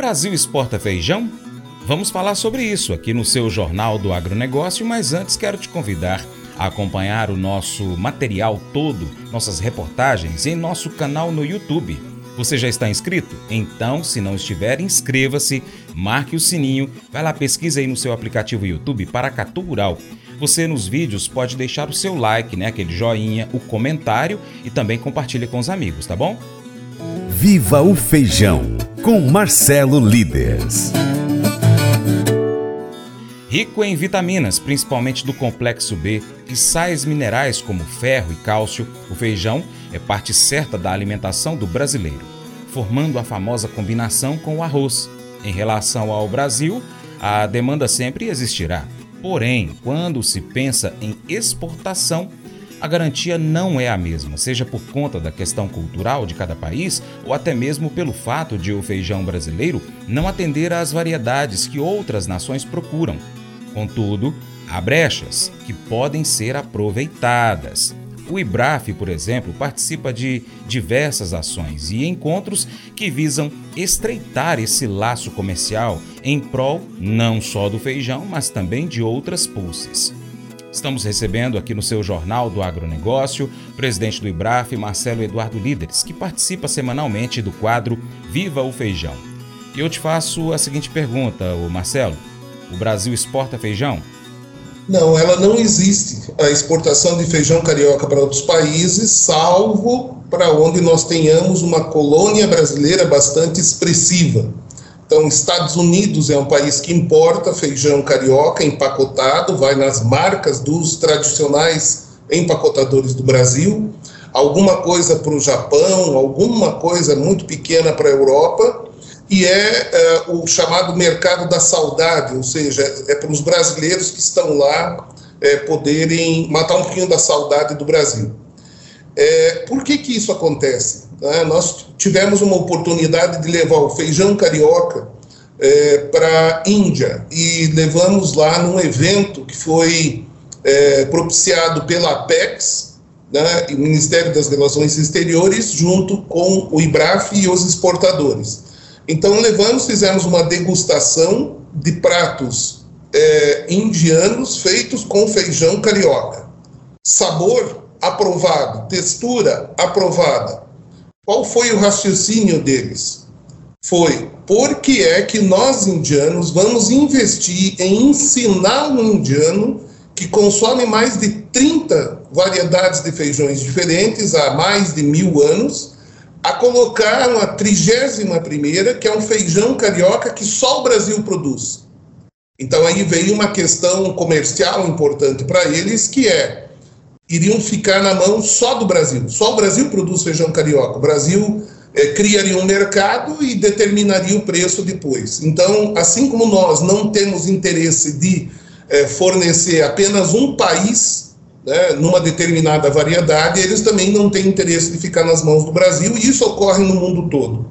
Brasil exporta feijão? Vamos falar sobre isso aqui no seu Jornal do Agronegócio, mas antes quero te convidar a acompanhar o nosso material todo, nossas reportagens em nosso canal no YouTube. Você já está inscrito? Então, se não estiver, inscreva-se, marque o sininho, vai lá, pesquisa aí no seu aplicativo YouTube Paracatu Rural. Você nos vídeos pode deixar o seu like, né, aquele joinha, o comentário e também compartilha com os amigos, tá bom? Viva o Feijão, com Marcelo Líderes. Rico em vitaminas, principalmente do complexo B, e sais minerais como ferro e cálcio, o feijão é parte certa da alimentação do brasileiro, formando a famosa combinação com o arroz. Em relação ao Brasil, a demanda sempre existirá. Porém, quando se pensa em exportação, a garantia não é a mesma, seja por conta da questão cultural de cada país ou até mesmo pelo fato de o feijão brasileiro não atender às variedades que outras nações procuram. Contudo, há brechas que podem ser aproveitadas. O IBRAF, por exemplo, participa de diversas ações e encontros que visam estreitar esse laço comercial em prol não só do feijão, mas também de outras pulses. Estamos recebendo aqui no seu Jornal do Agronegócio o presidente do IBRAF, Marcelo Eduardo Líderes, que participa semanalmente do quadro Viva o Feijão. E eu te faço a seguinte pergunta, Marcelo: o Brasil exporta feijão? Não, ela não existe. A exportação de feijão carioca para outros países, salvo para onde nós tenhamos uma colônia brasileira bastante expressiva. Então, Estados Unidos é um país que importa feijão carioca empacotado, vai nas marcas dos tradicionais empacotadores do Brasil, alguma coisa para o Japão, alguma coisa muito pequena para a Europa, e é, é, o chamado mercado da saudade, ou seja, é para os brasileiros que estão lá é, poderem matar um pouquinho da saudade do Brasil. É, por que, que isso acontece? Né? Nós tivemos uma oportunidade de levar o feijão carioca é, para a Índia e levamos lá num evento que foi é, propiciado pela Apex, né, o Ministério das Relações Exteriores, junto com o IBRAF e os exportadores. Então levamos, fizemos uma degustação de pratos é, indianos feitos com feijão carioca. Sabor aprovado, textura aprovada. Qual foi o raciocínio deles? Foi por que é que nós indianos vamos investir em ensinar um indiano que consome mais de 30 variedades de feijões diferentes há mais de mil anos a colocar uma trigésima primeira, que é um feijão carioca que só o Brasil produz. Então aí veio uma questão comercial importante para eles, que é iriam ficar na mão só do Brasil. Só o Brasil produz feijão carioca. O Brasil é, criaria um mercado e determinaria o preço depois. Então, assim como nós não temos interesse de é, fornecer apenas um país né, numa determinada variedade, eles também não têm interesse de ficar nas mãos do Brasil, e isso ocorre no mundo todo.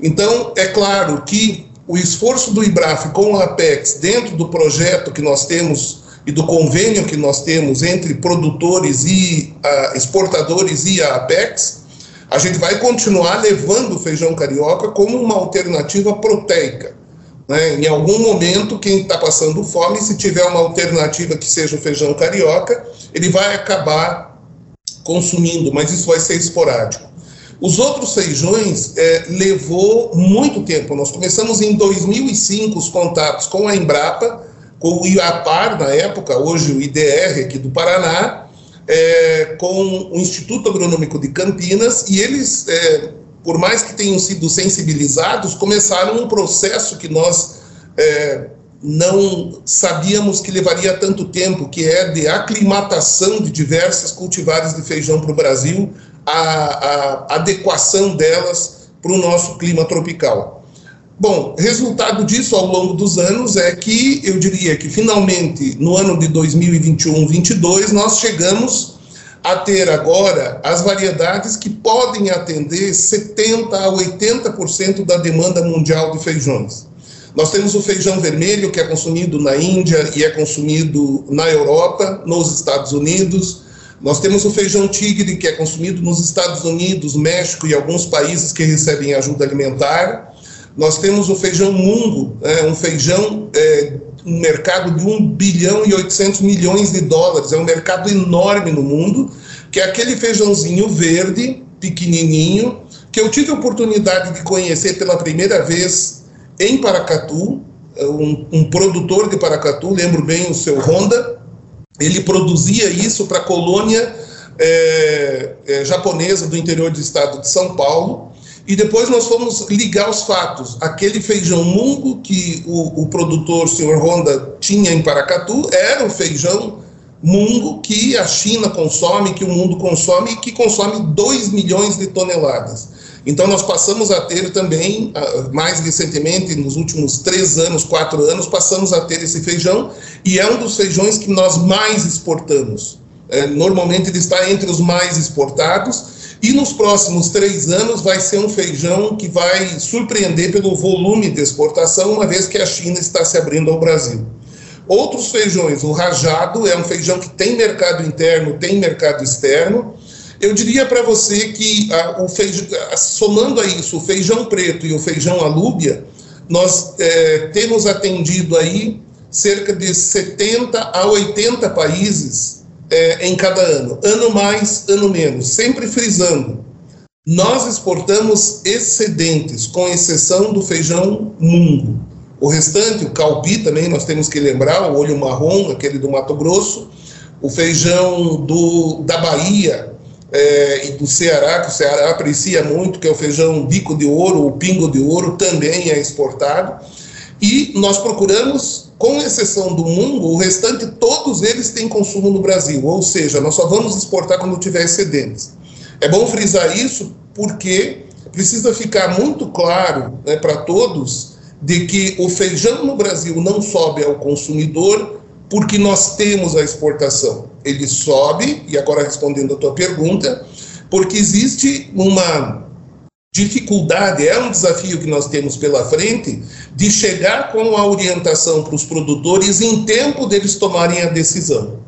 Então, é claro que o esforço do IBRAF com a Apex, dentro do projeto que nós temos e do convênio que nós temos entre produtores e uh, exportadores e a Apex, a gente vai continuar levando o feijão carioca como uma alternativa proteica. Né? Em algum momento, quem está passando fome, se tiver uma alternativa que seja o feijão carioca, ele vai acabar consumindo, mas isso vai ser esporádico. Os outros feijões é, levou muito tempo. Nós começamos em 2005 os contatos com a Embrapa, com o IAPAR na época, hoje o IDR aqui do Paraná, é, com o Instituto Agronômico de Campinas, e eles, é, por mais que tenham sido sensibilizados, começaram um processo que nós é, não sabíamos que levaria tanto tempo, que é de aclimatação de diversas cultivares de feijão para o Brasil, a, a adequação delas para o nosso clima tropical. Bom, resultado disso ao longo dos anos é que eu diria que finalmente no ano de 2021-22 nós chegamos a ter agora as variedades que podem atender 70 a 80% da demanda mundial de feijões. Nós temos o feijão vermelho que é consumido na Índia e é consumido na Europa, nos Estados Unidos. Nós temos o feijão tigre que é consumido nos Estados Unidos, México e alguns países que recebem ajuda alimentar. Nós temos o feijão mungo, é, um feijão, é, um mercado de 1 bilhão e 800 milhões de dólares, é um mercado enorme no mundo, que é aquele feijãozinho verde, pequenininho, que eu tive a oportunidade de conhecer pela primeira vez em Paracatu, um, um produtor de Paracatu, lembro bem o seu Honda, ele produzia isso para a colônia é, é, japonesa do interior do estado de São Paulo, e depois nós fomos ligar os fatos. Aquele feijão mungo que o, o produtor, o senhor Honda, tinha em Paracatu, era o feijão mungo que a China consome, que o mundo consome, que consome 2 milhões de toneladas. Então, nós passamos a ter também, ah, mais recentemente, nos últimos três anos, quatro anos, passamos a ter esse feijão, e é um dos feijões que nós mais exportamos. É, normalmente ele está entre os mais exportados, e nos próximos três anos vai ser um feijão que vai surpreender pelo volume de exportação, uma vez que a China está se abrindo ao Brasil. Outros feijões, o rajado é um feijão que tem mercado interno, tem mercado externo. Eu diria para você que a, o feijão, somando a isso o feijão preto e o feijão alúbia, nós é, temos atendido aí cerca de 70 a 80 países é, em cada ano, ano mais, ano menos, sempre frisando. Nós exportamos excedentes, com exceção do feijão mungo. O restante, o calpi também, nós temos que lembrar, o olho marrom, aquele do Mato Grosso, o feijão do, da Bahia é, e do Ceará, que o Ceará aprecia muito, que é o feijão bico de ouro, o pingo de ouro, também é exportado. E nós procuramos, com exceção do mungo, o restante, todos eles têm consumo no Brasil, ou seja, nós só vamos exportar quando tiver excedentes. É bom frisar isso porque precisa ficar muito claro né, para todos de que o feijão no Brasil não sobe ao consumidor porque nós temos a exportação. Ele sobe, e agora respondendo a tua pergunta, porque existe uma dificuldade, é um desafio que nós temos pela frente, de chegar com a orientação para os produtores em tempo deles tomarem a decisão.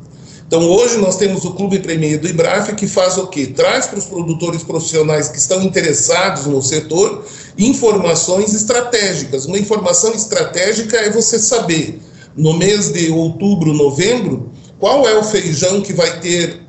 Então, hoje nós temos o Clube Premier do IBRAF que faz o quê? Traz para os produtores profissionais que estão interessados no setor informações estratégicas. Uma informação estratégica é você saber, no mês de outubro, novembro, qual é o feijão que vai ter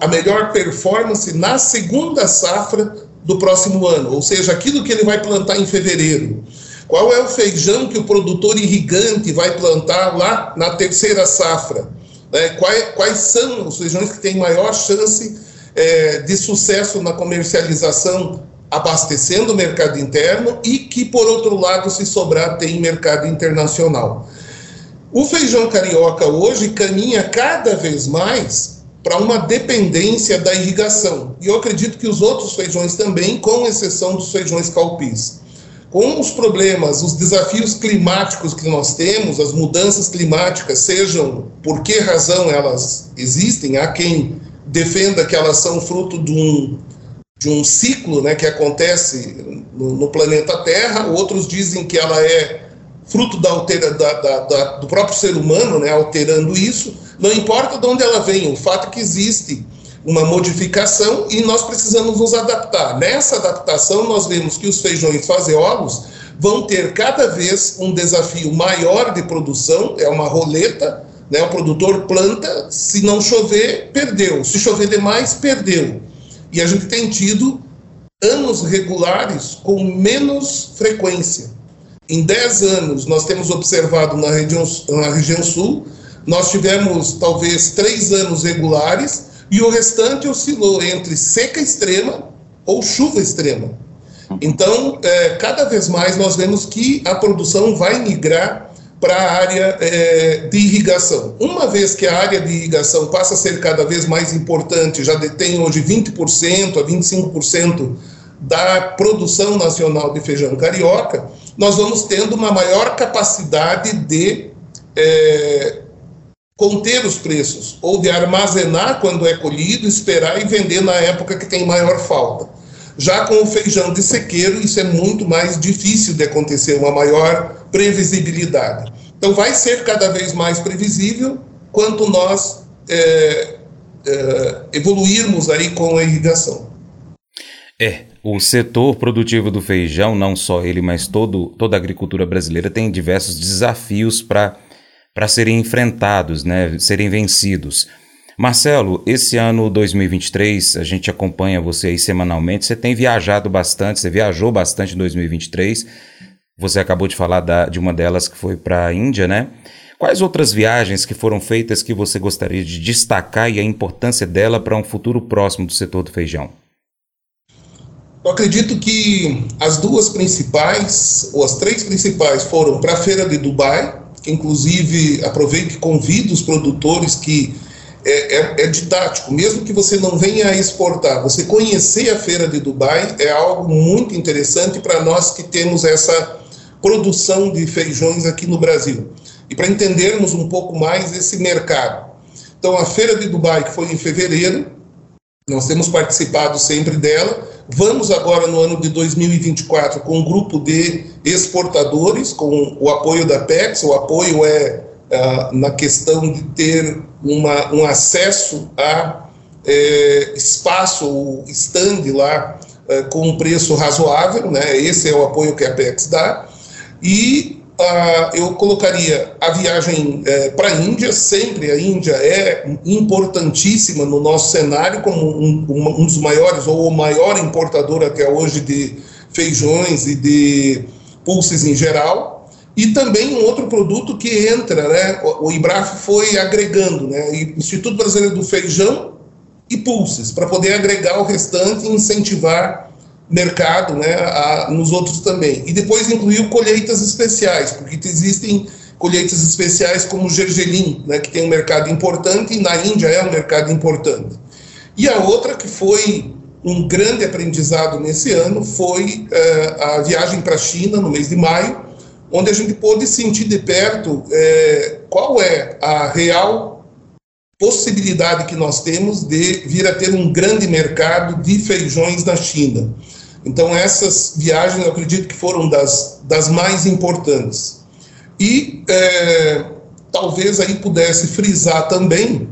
a melhor performance na segunda safra do próximo ano, ou seja, aquilo que ele vai plantar em fevereiro. Qual é o feijão que o produtor irrigante vai plantar lá na terceira safra? Né? Quais, quais, são os feijões que têm maior chance é, de sucesso na comercialização, abastecendo o mercado interno e que, por outro lado, se sobrar, tem mercado internacional. O feijão carioca hoje caminha cada vez mais para uma dependência da irrigação. E eu acredito que os outros feijões também, com exceção dos feijões calpis com os problemas, os desafios climáticos que nós temos, as mudanças climáticas, sejam por que razão elas existem, há quem defenda que elas são fruto de um, de um ciclo né, que acontece no, no planeta Terra, outros dizem que ela é fruto da altera, da, da, da, do próprio ser humano, né, alterando isso, não importa de onde ela vem, o fato é que existe uma modificação e nós precisamos nos adaptar. Nessa adaptação, nós vemos que os feijões fazeolos vão ter cada vez um desafio maior de produção, é uma roleta, né? o produtor planta, se não chover, perdeu, se chover demais, perdeu. E a gente tem tido anos regulares com menos frequência. Em 10 anos, nós temos observado na região, na região sul, nós tivemos talvez três anos regulares, e o restante oscilou entre seca extrema ou chuva extrema. Então, é, cada vez mais nós vemos que a produção vai migrar para a área é, de irrigação. Uma vez que a área de irrigação passa a ser cada vez mais importante, já detém hoje 20% a 25% da produção nacional de feijão carioca, nós vamos tendo uma maior capacidade de é, conter os preços, ou de armazenar quando é colhido, esperar e vender na época que tem maior falta. Já com o feijão de sequeiro, isso é muito mais difícil de acontecer, uma maior previsibilidade. Então, vai ser cada vez mais previsível quanto nós é, é, evoluirmos aí com a irrigação. É, O setor produtivo do feijão, não só ele, mas todo, toda a agricultura brasileira tem diversos desafios para serem enfrentados, né, serem vencidos. Marcelo, esse ano 2023, a gente acompanha você aí semanalmente. Você tem viajado bastante, você viajou bastante em 2023. Você acabou de falar da, de uma delas que foi para a Índia, né? Quais outras viagens que foram feitas que você gostaria de destacar e a importância dela para um futuro próximo do setor do feijão? Eu acredito que as duas principais, ou as três principais, foram para a Feira de Dubai, inclusive aproveito e convido os produtores que é, é, é, didático, mesmo que você não venha a exportar, você conhecer a Feira de Dubai é algo muito interessante para nós que temos essa produção de feijões aqui no Brasil e para entendermos um pouco mais esse mercado. Então, a Feira de Dubai, que foi em fevereiro, nós temos participado sempre dela. Vamos agora no ano de 2024 com um grupo de exportadores, com o apoio da PEX. O apoio é uh, na questão de ter uma, um acesso a é, espaço, stand lá, é, com um preço razoável, né? esse é o apoio que a PEX dá. E Uh, eu colocaria a viagem é, para a Índia, sempre a Índia é importantíssima no nosso cenário, como um, um, dos maiores, ou o maior importador até hoje de feijões e de pulses em geral. E também um outro produto que entra, né, o, o IBRAF foi agregando, né, Instituto Brasileiro do Feijão e pulses, para poder agregar o restante e incentivar mercado né, a, nos outros também. E depois incluiu colheitas especiais, porque existem colheitas especiais como o gergelim, né, que tem um mercado importante e na Índia é um mercado importante. E a outra que foi um grande aprendizado nesse ano foi uh, a viagem para a China no mês de maio, onde a gente pôde sentir de perto uh, qual é a real possibilidade que nós temos de vir a ter um grande mercado de feijões na China. Então, essas viagens eu acredito que foram das, das mais importantes. E é, talvez aí pudesse frisar também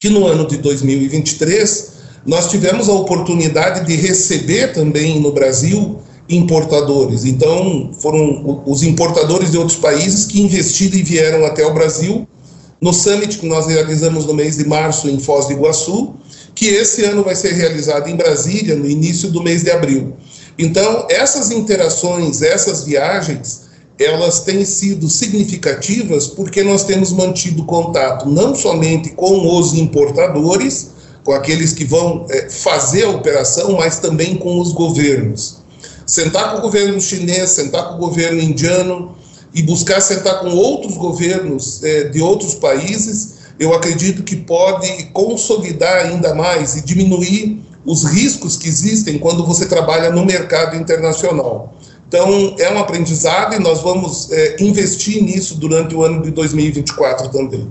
que no ano de 2023 nós tivemos a oportunidade de receber também no Brasil importadores. Então, foram os importadores de outros países que investiram e vieram até o Brasil no summit que nós realizamos no mês de março em Foz do Iguaçu que esse ano vai ser realizado em Brasília, no início do mês de abril. Então, essas interações, essas viagens, elas têm sido significativas porque nós temos mantido contato não somente com os importadores, com aqueles que vão é, fazer a operação, mas também com os governos. Sentar com o governo chinês, sentar com o governo indiano e buscar sentar com outros governos é, de outros países eu acredito que pode consolidar ainda mais e diminuir os riscos que existem quando você trabalha no mercado internacional. Então, é um aprendizado e nós vamos é, investir nisso durante o ano de 2024 também.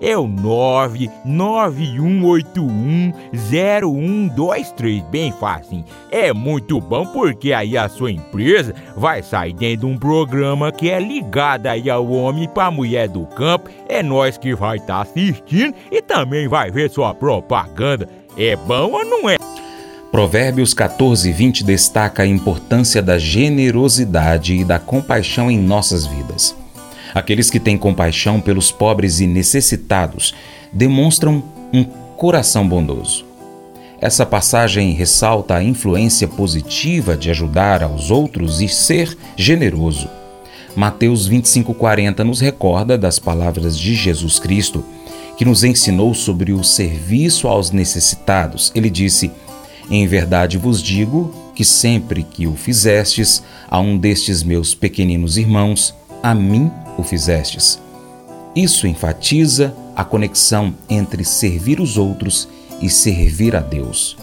é o 991810123, bem fácil. É muito bom porque aí a sua empresa vai sair dentro de um programa que é ligado aí ao homem para a mulher do campo. É nós que vai estar tá assistindo e também vai ver sua propaganda. É bom ou não é? Provérbios 14, 20 destaca a importância da generosidade e da compaixão em nossas vidas. Aqueles que têm compaixão pelos pobres e necessitados demonstram um coração bondoso. Essa passagem ressalta a influência positiva de ajudar aos outros e ser generoso. Mateus 25:40 nos recorda das palavras de Jesus Cristo, que nos ensinou sobre o serviço aos necessitados. Ele disse: Em verdade vos digo que sempre que o fizestes a um destes meus pequeninos irmãos, a mim o fizestes. Isso enfatiza a conexão entre servir os outros e servir a Deus.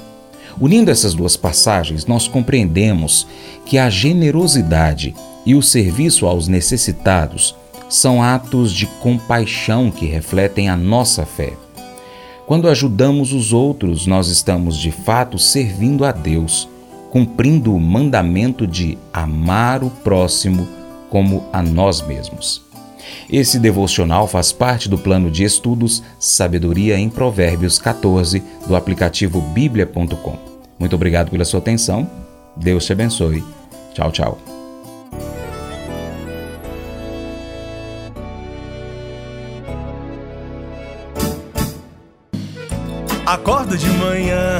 Unindo essas duas passagens, nós compreendemos que a generosidade e o serviço aos necessitados São atos de compaixão que refletem a nossa fé. Quando ajudamos os outros, nós estamos de fato servindo a Deus, cumprindo o mandamento de amar o próximo como a nós mesmos. Esse devocional faz parte do plano de estudos Sabedoria em Provérbios 14 do aplicativo bíblia.com. Muito obrigado pela sua atenção. Deus te abençoe. Tchau, tchau. Acordo de manhã